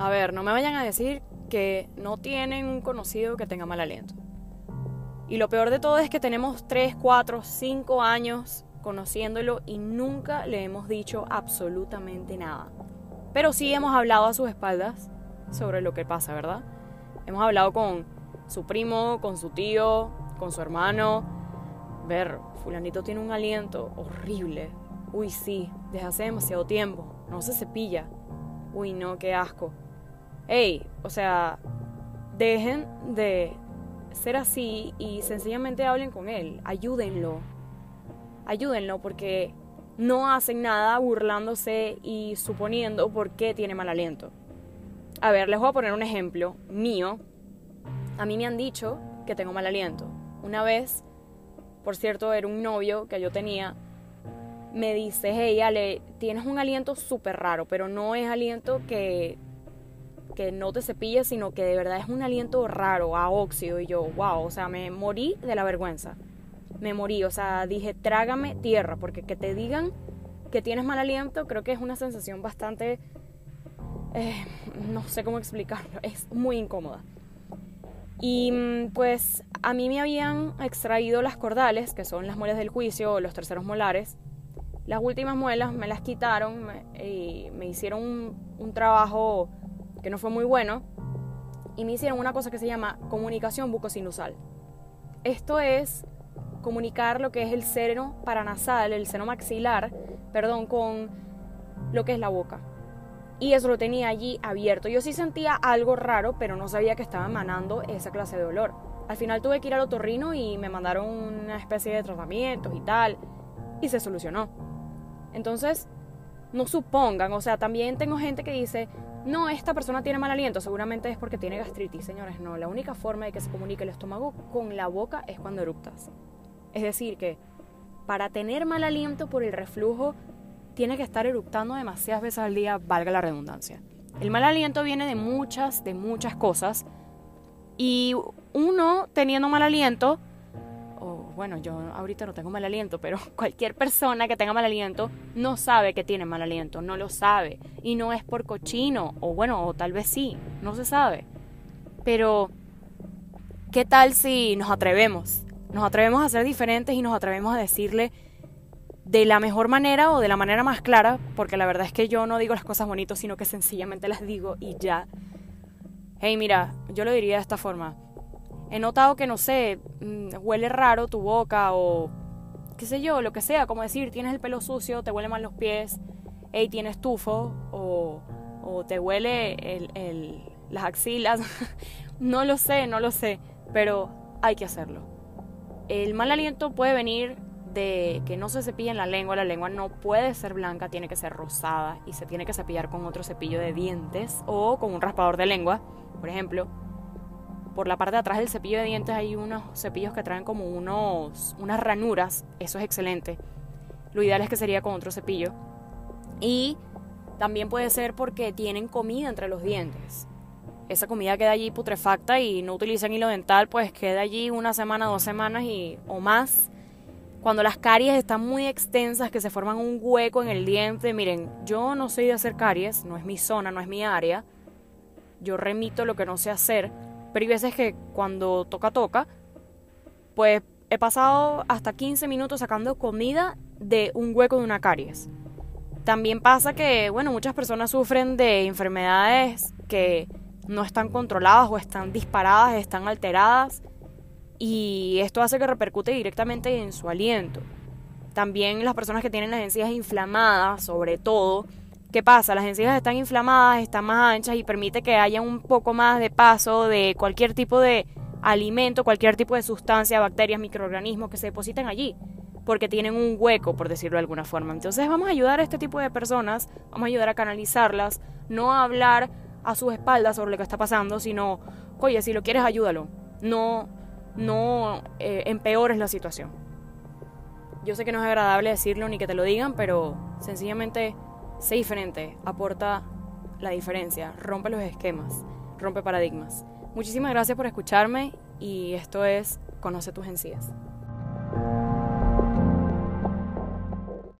A ver, no me vayan a decir que no tienen un conocido que tenga mal aliento. Y lo peor de todo es que tenemos 3, 4, 5 años conociéndolo y nunca le hemos dicho absolutamente nada. Pero sí hemos hablado a sus espaldas sobre lo que pasa, ¿verdad? Hemos hablado con su primo, con su tío, con su hermano. Ver, fulanito tiene un aliento horrible. Uy, sí, desde hace demasiado tiempo. No se cepilla. Uy, no, qué asco. Ey, o sea, dejen de ser así y sencillamente hablen con él. Ayúdenlo. Ayúdenlo porque no hacen nada burlándose y suponiendo por qué tiene mal aliento. A ver, les voy a poner un ejemplo mío. A mí me han dicho que tengo mal aliento. Una vez, por cierto, era un novio que yo tenía, me dice, hey Ale, tienes un aliento súper raro, pero no es aliento que, que no te cepilles, sino que de verdad es un aliento raro, a óxido. Y yo, wow, o sea, me morí de la vergüenza. Me morí, o sea, dije, trágame tierra, porque que te digan que tienes mal aliento, creo que es una sensación bastante eh, no sé cómo explicarlo, es muy incómoda. Y mm, pues a mí me habían extraído las cordales, que son las muelas del juicio los terceros molares. Las últimas muelas me las quitaron y me hicieron un trabajo que no fue muy bueno y me hicieron una cosa que se llama comunicación bucosinusal. Esto es comunicar lo que es el seno paranasal, el seno maxilar, perdón, con lo que es la boca y eso lo tenía allí abierto. Yo sí sentía algo raro, pero no sabía que estaba emanando esa clase de olor. Al final tuve que ir al otorrino y me mandaron una especie de tratamientos y tal, y se solucionó. Entonces, no supongan, o sea, también tengo gente que dice, no, esta persona tiene mal aliento, seguramente es porque tiene gastritis. Señores, no, la única forma de que se comunique el estómago con la boca es cuando eructas. Es decir, que para tener mal aliento por el reflujo tiene que estar eructando demasiadas veces al día, valga la redundancia. El mal aliento viene de muchas, de muchas cosas. Y uno teniendo mal aliento, bueno, yo ahorita no tengo mal aliento, pero cualquier persona que tenga mal aliento no sabe que tiene mal aliento, no lo sabe. Y no es por cochino, o bueno, o tal vez sí, no se sabe. Pero, ¿qué tal si nos atrevemos? Nos atrevemos a ser diferentes y nos atrevemos a decirle de la mejor manera o de la manera más clara, porque la verdad es que yo no digo las cosas bonitas, sino que sencillamente las digo y ya. Hey, mira, yo lo diría de esta forma. He notado que, no sé, mm, huele raro tu boca o qué sé yo, lo que sea, como decir, tienes el pelo sucio, te huele mal los pies, hey, tienes tufo o, te huele el, las axilas. no lo sé, no lo sé, pero hay que hacerlo. El mal aliento puede venir de que no se cepilla en la lengua, la lengua no puede ser blanca, tiene que ser rosada y se tiene que cepillar con otro cepillo de dientes o con un raspador de lengua, por ejemplo. Por la parte de atrás del cepillo de dientes hay unos cepillos que traen como unos, unas ranuras, eso es excelente. Lo ideal es que sería con otro cepillo. Y también puede ser porque tienen comida entre los dientes. Esa comida queda allí putrefacta y no utilizan hilo dental, pues queda allí una semana, dos semanas y, o más cuando las caries están muy extensas, que se forman un hueco en el diente, miren, yo no soy de hacer caries, no es mi zona, no es mi área. Yo remito lo que no sé hacer, pero hay veces que cuando toca, toca, pues he pasado hasta 15 minutos sacando comida de un hueco de una caries. También pasa que, bueno, muchas personas sufren de enfermedades que no están controladas o están disparadas, están alteradas y esto hace que repercute directamente en su aliento. También las personas que tienen las encías inflamadas, sobre todo, ¿qué pasa? Las encías están inflamadas, están más anchas y permite que haya un poco más de paso de cualquier tipo de alimento, cualquier tipo de sustancia, bacterias, microorganismos que se depositen allí, porque tienen un hueco, por decirlo de alguna forma. Entonces vamos a ayudar a este tipo de personas, vamos a ayudar a canalizarlas, no a hablar a sus espaldas sobre lo que está pasando, sino, oye, si lo quieres, ayúdalo. No no eh, empeores la situación. Yo sé que no es agradable decirlo ni que te lo digan, pero sencillamente sé diferente, aporta la diferencia, rompe los esquemas, rompe paradigmas. Muchísimas gracias por escucharme y esto es Conoce tus encías.